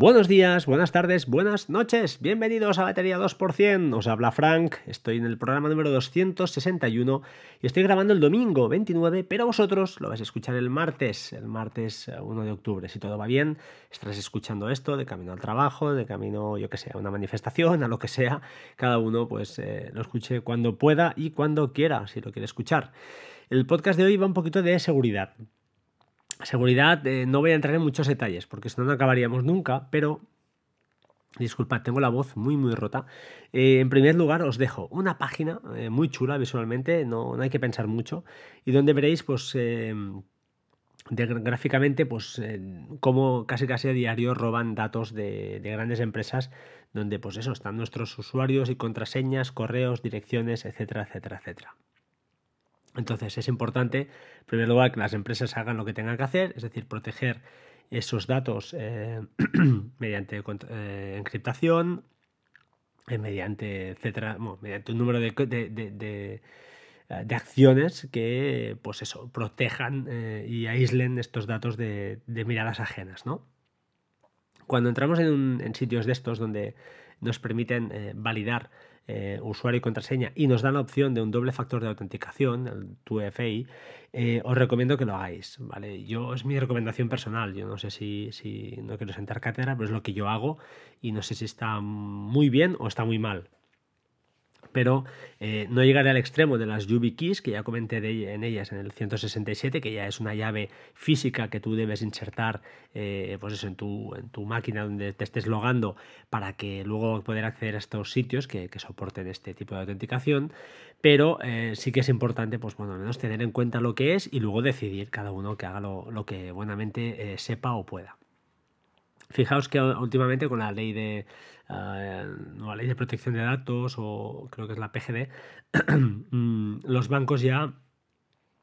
Buenos días, buenas tardes, buenas noches, bienvenidos a Batería 2%, os habla Frank, estoy en el programa número 261 y estoy grabando el domingo 29, pero vosotros lo vais a escuchar el martes, el martes 1 de octubre, si todo va bien, estarás escuchando esto de camino al trabajo, de camino, yo que sé, a una manifestación, a lo que sea, cada uno pues eh, lo escuche cuando pueda y cuando quiera, si lo quiere escuchar. El podcast de hoy va un poquito de seguridad. Seguridad, eh, no voy a entrar en muchos detalles porque si no, no acabaríamos nunca, pero Disculpad, tengo la voz muy muy rota. Eh, en primer lugar, os dejo una página eh, muy chula visualmente, no, no, hay que pensar mucho, y donde veréis, pues, gráficamente, pues, cómo casi casi a diario roban datos de, de, grandes empresas, donde, pues, eso, están nuestros usuarios y contraseñas, correos, direcciones, etcétera, etcétera, etcétera. Entonces es importante, en primer lugar, que las empresas hagan lo que tengan que hacer, es decir, proteger esos datos eh, mediante eh, encriptación, eh, mediante, etcétera, mediante un número de, de, acciones que, pues eso, protejan y aíslen estos datos de, miradas ajenas, ¿no? Cuando entramos en, en, sitios de estos donde nos permiten validar eh, usuario y contraseña y nos dan la opción de un doble factor de autenticación, el 2FA, eh, os recomiendo que lo hagáis, ¿vale? Yo es mi recomendación personal, yo no sé si, si no quiero sentar cátedra, pero es lo que yo hago y no sé si está muy bien o está muy mal, pero eh, no llegaré al extremo de las YubiKeys, que ya comenté en ellas en el 167, que ya es una llave física que tú debes insertar eh, pues eso, en, tu, en tu máquina donde te estés logando para que luego poder acceder a estos sitios que, soporten este tipo de autenticación. Pero eh, sí que es importante, pues bueno, al menos tener en cuenta lo que es y luego decidir cada uno que haga lo, lo que buenamente sepa o pueda. Fijaos que últimamente con la ley de la eh, ley de protección de datos o creo que es la PGD, mm, los bancos ya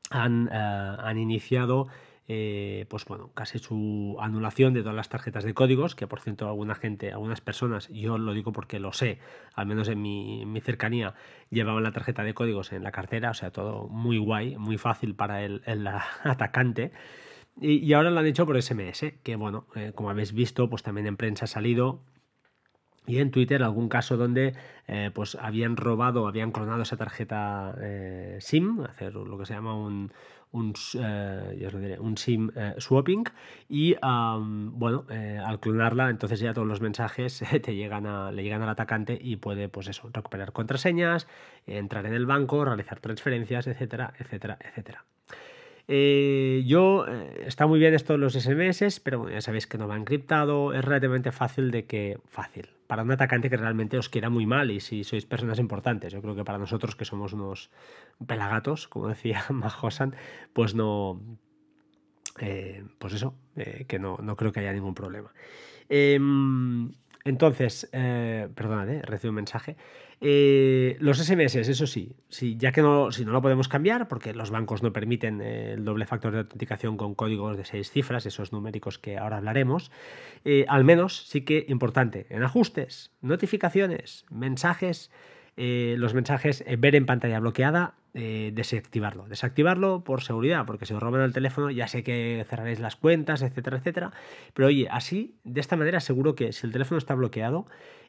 han, eh, iniciado eh, pues bueno, casi su anulación de todas las tarjetas de códigos, que por cierto alguna gente, algunas personas, yo lo digo porque lo sé, al menos en mi, cercanía, llevaban la tarjeta de códigos en la cartera, o sea, todo muy guay, muy fácil para el, el atacante. Y, ahora lo han hecho por SMS, que bueno, como habéis visto, pues también en prensa ha salido y en Twitter algún caso donde eh, pues habían robado, habían clonado esa tarjeta eh, SIM, hacer lo que se llama un, un, eh, un SIM swapping y bueno, al clonarla entonces ya todos los mensajes te llegan a, le llegan al atacante y puede pues eso, recuperar contraseñas, entrar en el banco, realizar transferencias, etcétera, etcétera, etcétera. Eh, yo, eh, está muy bien esto de los SMS, pero bueno, ya sabéis que no va encriptado, es relativamente fácil de que, fácil, para un atacante que realmente os quiera muy mal y si sois personas importantes, yo creo que para nosotros que somos unos pelagatos, como decía Majosan, pues no, eh, pues eso, que no, no, creo que haya ningún problema. Entonces, eh, perdonad, recibo un mensaje. Eh, los SMS, eso sí, sí, ya que no, si no lo podemos cambiar, porque los bancos no permiten eh, el doble factor de autenticación con códigos de seis cifras, esos numéricos que ahora hablaremos, eh, al menos sí que importante, en ajustes, notificaciones, mensajes, los mensajes, ver en pantalla bloqueada, desactivarlo. Desactivarlo por seguridad, porque si os roban el teléfono ya sé que cerraréis las cuentas, etcétera, etcétera. Pero oye, así, de esta manera, seguro que si el teléfono está bloqueado,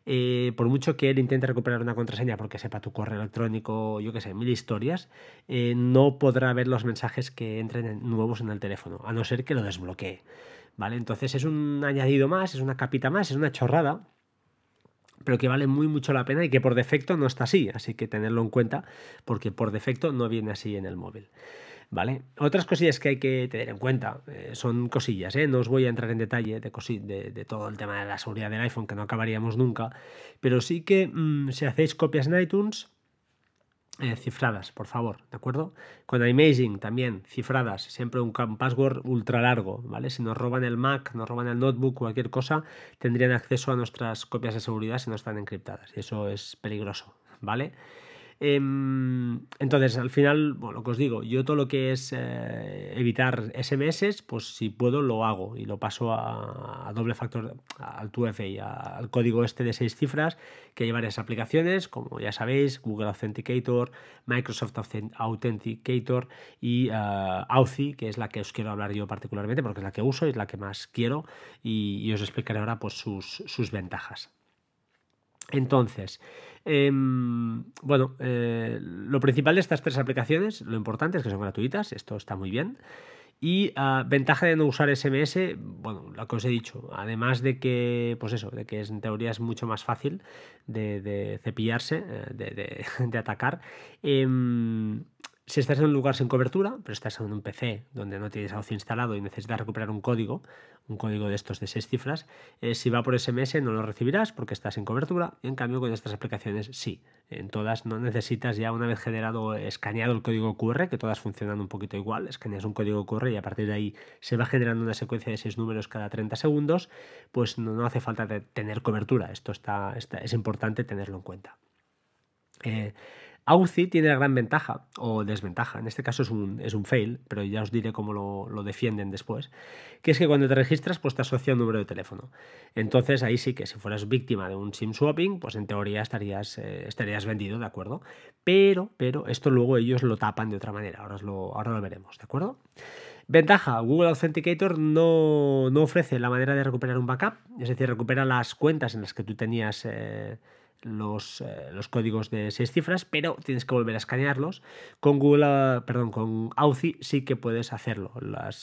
eh, por mucho que él intente recuperar una contraseña porque sepa tu correo electrónico, yo qué sé, mil historias, eh, no podrá ver los mensajes que entren nuevos en el teléfono, a no ser que lo desbloquee. ¿Vale? Entonces es un añadido más, es una capita más, es una chorrada, pero que vale muy mucho la pena y que por defecto no está así, así que tenerlo en cuenta porque por defecto no viene así en el móvil. ¿Vale? Otras cosillas que hay que tener en cuenta eh, son cosillas, ¿eh? no os voy a entrar en detalle de, todo el tema de la seguridad del iPhone, que no acabaríamos nunca, pero sí que mm, si hacéis copias en iTunes, eh, cifradas, por favor, ¿de acuerdo? Con Amazing también, cifradas, siempre un password ultra largo, ¿vale? Si nos roban el Mac, nos roban el notebook, cualquier cosa, tendrían acceso a nuestras copias de seguridad si no están encriptadas, y eso es peligroso, ¿vale? Em, entonces, al final, bueno, lo que os digo, yo todo lo que es eh, evitar SMS, pues si puedo lo hago y lo paso a, doble factor, al 2FA, al código este de seis cifras, que hay varias aplicaciones, como ya sabéis, Google Authenticator, Microsoft Authenticator y uh, Authy, que es la que os quiero hablar yo particularmente, porque es la que uso y es la que más quiero, y, os explicaré ahora pues, sus, sus ventajas. Entonces, em, bueno, eh, lo principal de estas tres aplicaciones, lo importante es que son gratuitas, esto está muy bien. Y ah, ventaja de no usar SMS, bueno, lo que os he dicho, además de que, pues eso, de que en teoría es mucho más fácil de, cepillarse, eh, de, atacar. Em, si estás en un lugar sin cobertura, pero estás en un PC donde no tienes Authy instalado y necesitas recuperar un código, un código de estos de seis cifras, eh, si va por SMS no lo recibirás porque estás sin cobertura. En cambio, con estas aplicaciones sí. En todas no necesitas ya una vez generado, escaneado el código QR, que todas funcionan un poquito igual, escaneas un código QR y a partir de ahí se va generando una secuencia de seis números cada 30 segundos, pues no, hace falta tener cobertura. Esto está, es importante tenerlo en cuenta. Eh, Authy tiene la gran ventaja, o desventaja, en este caso es un, es un fail, pero ya os diré cómo lo, defienden después, que es que cuando te registras pues te asocia un número de teléfono. Entonces ahí sí que si fueras víctima de un SIM swapping, pues en teoría estarías, eh, estarías vendido, ¿de acuerdo? Pero, pero esto luego ellos lo tapan de otra manera, ahora, lo, ahora lo veremos, ¿de acuerdo? Ventaja, Google Authenticator no, ofrece la manera de recuperar un backup, es decir, recupera las cuentas en las que tú tenías... Eh, los, eh, los, códigos de seis cifras, pero tienes que volver a escanearlos. Con Google, perdón, con Authy sí que puedes hacerlo.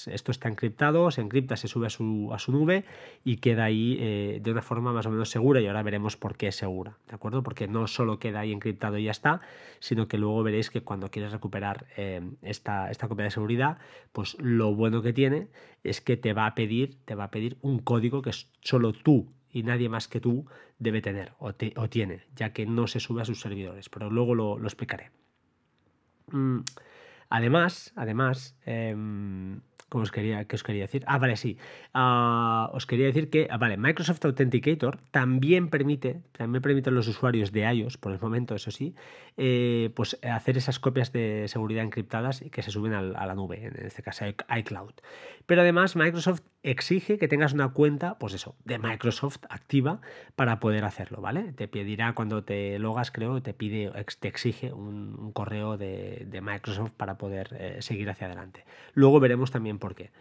esto está encriptado, se encripta, se sube a su, a su nube y queda ahí eh, de una forma más o menos segura y ahora veremos por qué es segura, ¿de acuerdo? Porque no solo queda ahí encriptado y ya está, sino que luego veréis que cuando quieres recuperar eh, esta, esta copia de seguridad, pues lo bueno que tiene es que te va a pedir, te va a pedir un código que solo tú y nadie más que tú debe tener o, tiene, ya que no se sube a sus servidores, pero luego lo, explicaré. Mm, además, además, em, os quería, ¿qué os quería decir? Ah, vale, sí. Ah, os quería decir que, ah, vale, Microsoft Authenticator también permite, también permite a los usuarios de iOS, por el momento, eso sí, eh, pues hacer esas copias de seguridad encriptadas y que se suben a la nube, en este caso iCloud. Pero además, Microsoft exige que tengas una cuenta, pues eso, de Microsoft activa para poder hacerlo, ¿vale? Te pedirá cuando te logas, creo, te pide, te exige un, correo de, Microsoft para poder eh, seguir hacia adelante. Luego veremos también por qué.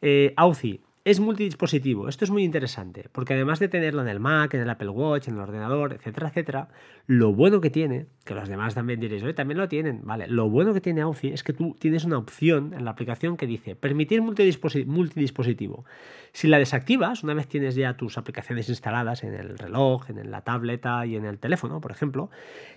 Eh, Authy es multidispositivo. Esto es muy interesante, porque además de tenerlo en el Mac, en el Apple Watch, en el ordenador, etcétera, etcétera, lo bueno que tiene, que los demás también diréis, oye, también lo tienen, vale, lo bueno que tiene Authy es que tú tienes una opción en la aplicación que dice permitir multidispositivo. Si la desactivas, una vez tienes ya tus aplicaciones instaladas en el reloj, en la tableta y en el teléfono, por ejemplo,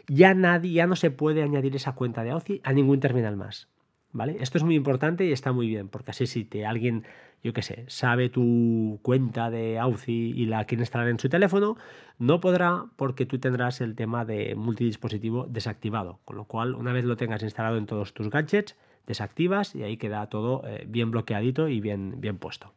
ya nadie, ya no se puede añadir esa cuenta de Authy a ningún terminal más. ¿Vale? Esto es muy importante y está muy bien, porque así si te alguien yo qué sé, sabe tu cuenta de Authy y la quiere instalar en su teléfono, no podrá porque tú tendrás el tema de multidispositivo desactivado. Con lo cual, una vez lo tengas instalado en todos tus gadgets, desactivas y ahí queda todo eh, bien bloqueadito y bien, bien puesto.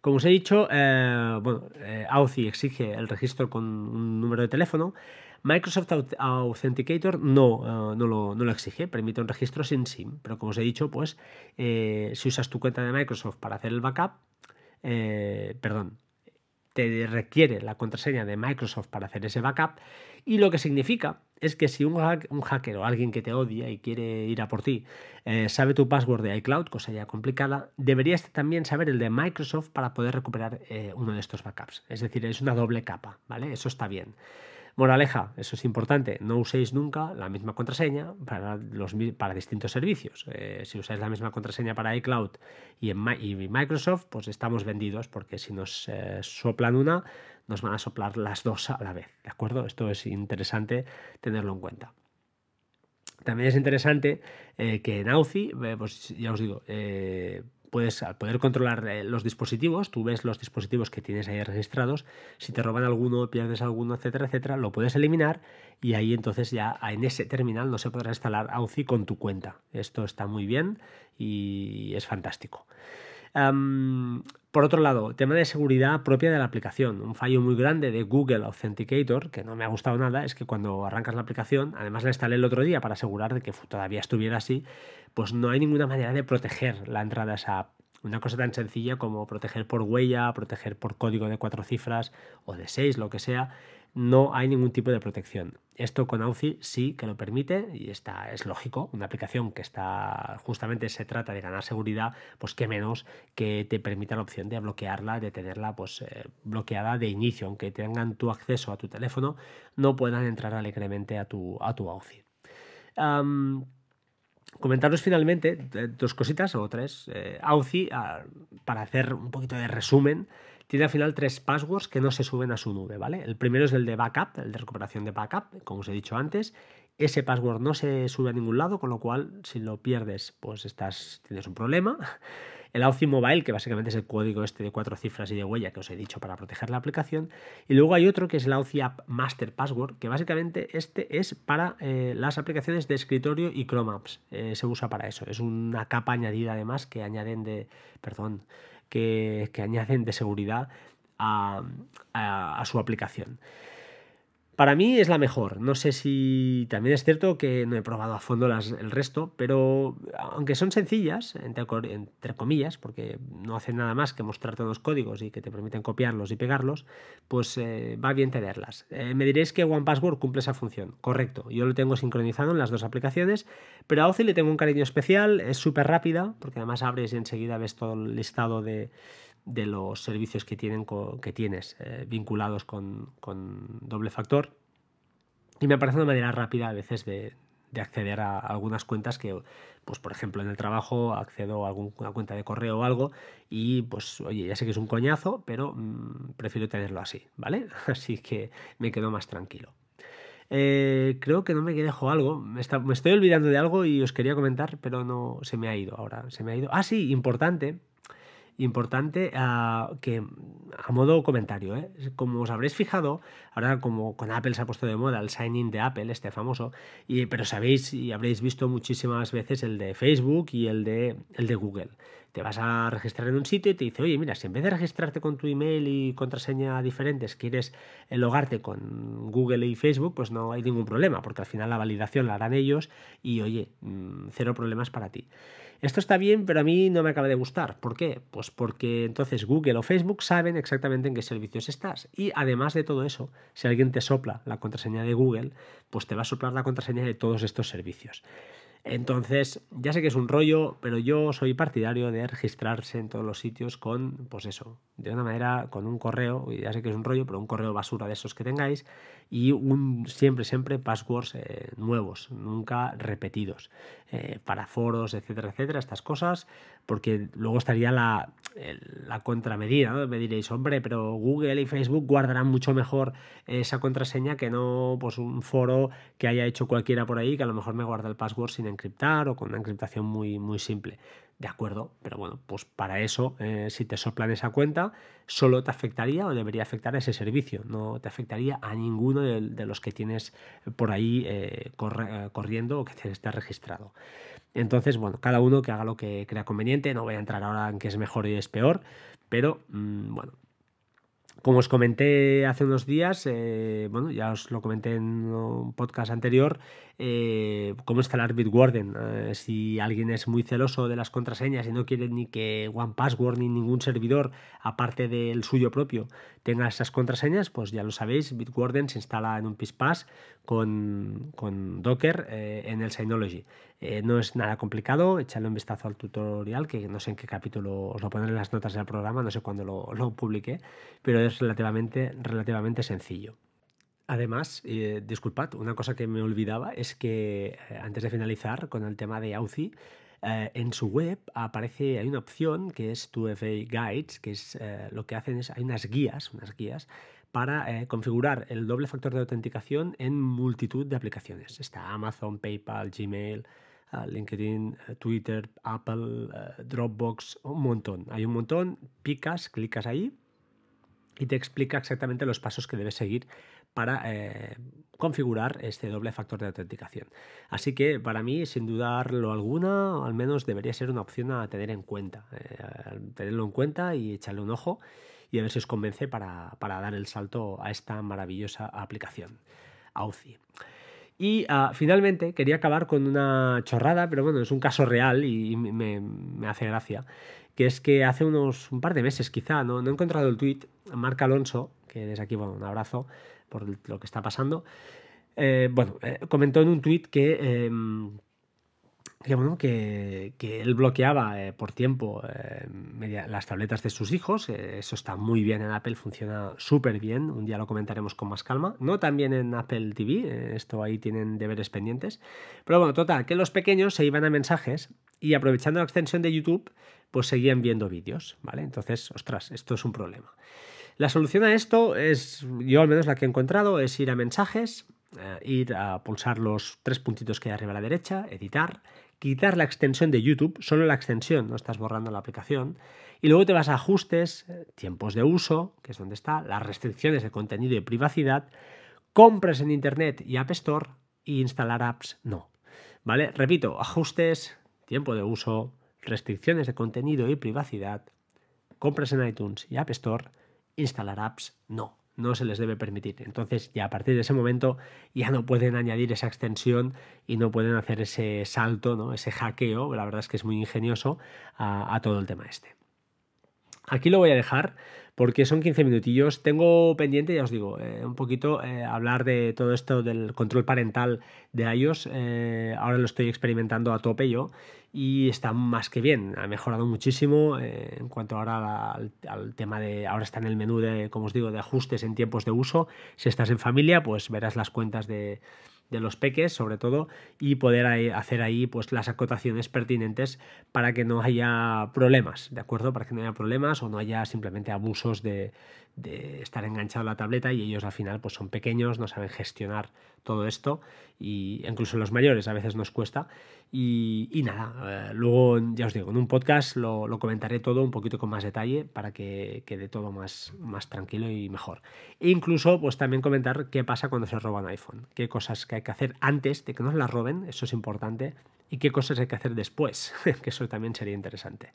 Como os he dicho, eh, bueno, eh, Authy exige el registro con un número de teléfono. Microsoft Authenticator no, eh, no, lo, exige, permite un registro sin SIM, pero como os he dicho, pues eh, si usas tu cuenta de Microsoft para hacer el backup, eh, perdón, te requiere la contraseña de Microsoft para hacer ese backup y lo que significa es que si un, hacker o alguien que te odia y quiere ir a por ti sabe tu password de iCloud, cosa ya complicada, deberías también saber el de Microsoft para poder recuperar uno de estos backups. Es decir, es una doble capa, ¿vale? Eso está bien. Moraleja, eso es importante, no uséis nunca la misma contraseña para, distintos servicios. Eh, si usáis la misma contraseña para iCloud y, en, Microsoft, pues estamos vendidos porque si nos eh, soplan una, nos van a soplar las dos a la vez. ¿De acuerdo? Esto es interesante tenerlo en cuenta. También es interesante eh, que en Authy, pues ya os digo, puedes, al poder controlar eh, los dispositivos, tú ves los dispositivos que tienes ahí registrados, si te roban alguno, pierdes alguno, etcétera, etcétera, lo puedes eliminar y ahí entonces ya en ese terminal no se podrá instalar Authy con tu cuenta. Esto está muy bien y es fantástico. Por otro lado, tema de seguridad propia de la aplicación. Un fallo muy grande de Google Authenticator, que no me ha gustado nada, es que cuando arrancas la aplicación, además la instalé el otro día para asegurar de que todavía estuviera así, pues no hay ninguna manera de proteger la entrada a esa. Una cosa tan sencilla como proteger por huella, proteger por código de cuatro cifras o de seis, lo que sea, no hay ningún tipo de protección. Esto con Authy sí que lo permite y está, es lógico. Una aplicación que está justamente se trata de ganar seguridad, pues qué menos que te permita la opción de bloquearla, de tenerla pues, eh, bloqueada de inicio, aunque tengan tu acceso a tu teléfono, no puedan entrar alegremente a tu, a tu. Comentaros finalmente eh, dos cositas o tres. Eh, ah, para hacer un poquito de resumen, tiene al final tres passwords que no se suben a su nube, ¿vale? El primero es el de backup, el de recuperación de backup, como os he dicho antes. Ese password no se sube a ningún lado, con lo cual si lo pierdes, pues estás, tienes un problema. El Authy Mobile, que básicamente es el código este de cuatro cifras y de huella que os he dicho para proteger la aplicación. Y luego hay otro que es el Authy App Master Password, que básicamente este es para eh, las aplicaciones de escritorio y Chrome Apps. Eh, se usa para eso. Es una capa añadida además que añaden de, perdón, que, añaden de seguridad a, su aplicación. Para mí es la mejor. No sé si también es cierto que no he probado a fondo el resto, pero aunque son sencillas, entre, comillas, porque no hacen nada más que mostrarte unos códigos y que te permiten copiarlos y pegarlos, pues eh, va bien tenerlas. Eh, me diréis que OnePassword cumple esa función. Correcto. Yo lo tengo sincronizado en las dos aplicaciones, pero a Authy le tengo un cariño especial. Es súper rápida, porque además abres y enseguida ves todo el listado de de los servicios que, tienen, que tienes eh, vinculados con, doble factor. Y me parece una manera rápida a veces de, acceder a algunas cuentas que, pues por ejemplo, en el trabajo accedo a alguna cuenta de correo o algo y pues, oye, ya sé que es un coñazo, pero mm, prefiero tenerlo así, ¿vale? Así que me quedo más tranquilo. Eh, creo que no me dejo algo. Me, me, estoy olvidando de algo y os quería comentar, pero no se me ha ido ahora. Se me ha ido. Ah, sí, importante importante que a modo comentario, ¿eh? como os habréis fijado, ahora como con Apple se ha puesto de moda el sign in de Apple, este famoso, y, pero sabéis y habréis visto muchísimas veces el de Facebook y el de, el de Google. Te vas a registrar en un sitio y te dice, oye, mira, si en vez de registrarte con tu email y contraseña diferentes, quieres logarte con Google y Facebook, pues no hay ningún problema, porque al final la validación la harán ellos y, oye, mm, cero problemas para ti. Esto está bien, pero a mí no me acaba de gustar. ¿Por qué? Pues porque entonces Google o Facebook saben exactamente en qué servicios estás. Y además de todo eso, si alguien te sopla la contraseña de Google, pues te va a soplar la contraseña de todos estos servicios. Entonces, ya sé que es un rollo, pero yo soy partidario de registrarse en todos los sitios con, pues eso, de una manera, con un correo, y ya sé que es un rollo, pero un correo basura de esos que tengáis, y un, siempre, siempre passwords eh, nuevos, nunca repetidos, eh, para foros, etcétera, etcétera, estas cosas, porque luego estaría la, la contramedida. Me diréis, hombre, pero Google y Facebook guardarán mucho mejor esa contraseña que no pues un foro que haya hecho cualquiera por ahí, que a lo mejor me guarda el password sin encriptar o con una encriptación muy, muy simple. De acuerdo, pero bueno, pues para eso, eh, si te soplan esa cuenta, solo te afectaría o debería afectar a ese servicio, no te afectaría a ninguno de, los que tienes por ahí eh, eh, corriendo o que te esté registrado. Entonces, bueno, cada uno que haga lo que crea conveniente, no voy a entrar ahora en qué es mejor y es peor, pero mm, bueno, como os comenté hace unos días, bueno, ya os lo comenté en un podcast anterior, eh, cómo instalar Bitwarden. Eh, si alguien es muy celoso de las contraseñas y no quiere ni que OnePassword ni ningún servidor, aparte del suyo propio, tenga esas contraseñas, pues ya lo sabéis, Bitwarden se instala en un PISPAS con, con Docker eh, en el Synology. No es nada complicado, echadle un vistazo al tutorial, que no sé en qué capítulo os lo pondré en las notas del programa, no sé cuándo lo, lo publiqué, pero es relativamente, relativamente sencillo. Además, eh, disculpad, una cosa que me olvidaba es que eh, antes de finalizar con el tema de Authy, eh, en su web aparece, hay una opción que es 2FA Guides, que es lo que hacen es, hay unas guías, unas guías para configurar el doble factor de autenticación en multitud de aplicaciones. Está Amazon, PayPal, Gmail, LinkedIn, Twitter, Apple, Dropbox, un montón. Hay un montón, picas, clicas ahí y te explica exactamente los pasos que debes seguir para configurar este doble factor de autenticación. Así que para mí, sin dudarlo alguna, al menos debería ser una opción a tener en cuenta. tenerlo en cuenta y echarle un ojo y a ver si os convence para, dar el salto a esta maravillosa aplicación, AUCI. Y ah, finalmente quería acabar con una chorrada, pero bueno, es un caso real y me, hace gracia, que es que hace unos un par de meses quizá, no, no he encontrado el tweet, Marc Alonso, que desde aquí, bueno, un abrazo por lo que está pasando, eh, bueno, eh, comentó en un tweet que... Que, él bloqueaba eh, por tiempo eh, las tabletas de sus hijos. Eh, eso está muy bien en Apple, funciona súper bien. Un día lo comentaremos con más calma. No también en Apple TV, esto ahí tienen deberes pendientes. Pero bueno, total, que los pequeños se iban a mensajes y aprovechando la extensión de YouTube, pues seguían viendo vídeos, ¿vale? Entonces, ostras, esto es un problema. La solución a esto es, yo al menos la que he encontrado, es ir a mensajes, ir a pulsar los tres puntitos que hay arriba a la derecha, editar, quitar la extensión de YouTube, solo la extensión, no estás borrando la aplicación, y luego te vas a ajustes, eh, tiempos de uso, que es donde está, las restricciones de contenido y privacidad, compras en Internet y App Store y instalar apps no. ¿Vale? Repito, ajustes, tiempo de uso, restricciones de contenido y privacidad, compras en iTunes y App Store, instalar apps no no se les debe permitir. Entonces ya a partir de ese momento ya no pueden añadir esa extensión y no pueden hacer ese salto, ¿no? ese hackeo, la verdad es que es muy ingenioso a, todo el tema este. Aquí lo voy a dejar porque son 15 minutillos. Tengo pendiente, ya os digo, eh, un poquito eh, hablar de todo esto del control parental de iOS. Eh, ahora lo estoy experimentando a tope yo y está más que bien. Ha mejorado muchísimo en cuanto ahora al, tema de. Ahora está en el menú de, como os digo, de ajustes en tiempos de uso. Si estás en familia, pues verás las cuentas de de los peques sobre todo y poder hacer ahí pues las acotaciones pertinentes para que no haya problemas, ¿de acuerdo? Para que no haya problemas o no haya simplemente abusos de, de estar enganchado a la tableta y ellos al final pues son pequeños, no saben gestionar todo esto y incluso los mayores a veces nos cuesta y, nada, eh, luego ya os digo, en un podcast lo, comentaré todo un poquito con más detalle para que quede todo más, más tranquilo y mejor. E incluso pues también comentar qué pasa cuando se roba un iPhone, qué cosas que hay que hacer antes de que nos la roben, eso es importante, y qué cosas hay que hacer después, que eso también sería interesante.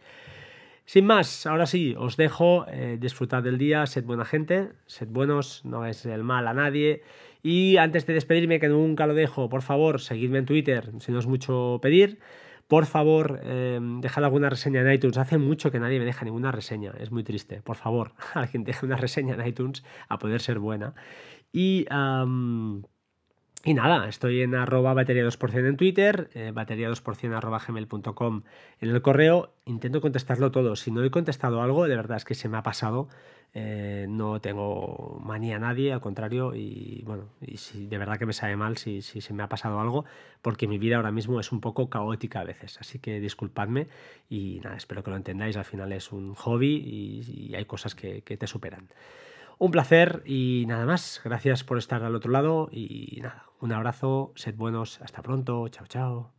Sin más, ahora sí, os dejo, eh, disfrutad del día, sed buena gente, sed buenos, no es el mal a nadie. Y antes de despedirme, que nunca lo dejo, por favor, seguidme en Twitter, si no es mucho pedir. Por favor, eh, dejad alguna reseña en iTunes. Hace mucho que nadie me deja ninguna reseña, es muy triste. Por favor, alguien deje una reseña en iTunes a poder ser buena. Y... Y nada, estoy en arroba batería 2% en Twitter, eh, batería 2% arroba gmail.com en el correo. Intento contestarlo todo. Si no he contestado algo, de verdad es que se me ha pasado. Eh, no tengo manía a nadie, al contrario, y bueno, y si de verdad que me sabe mal si, si, se me ha pasado algo, porque mi vida ahora mismo es un poco caótica a veces, así que disculpadme y nada, espero que lo entendáis, al final es un hobby y, hay cosas que, que te superan. Un placer y nada más. Gracias por estar al otro lado y nada, un abrazo, sed buenos, hasta pronto, chao chao.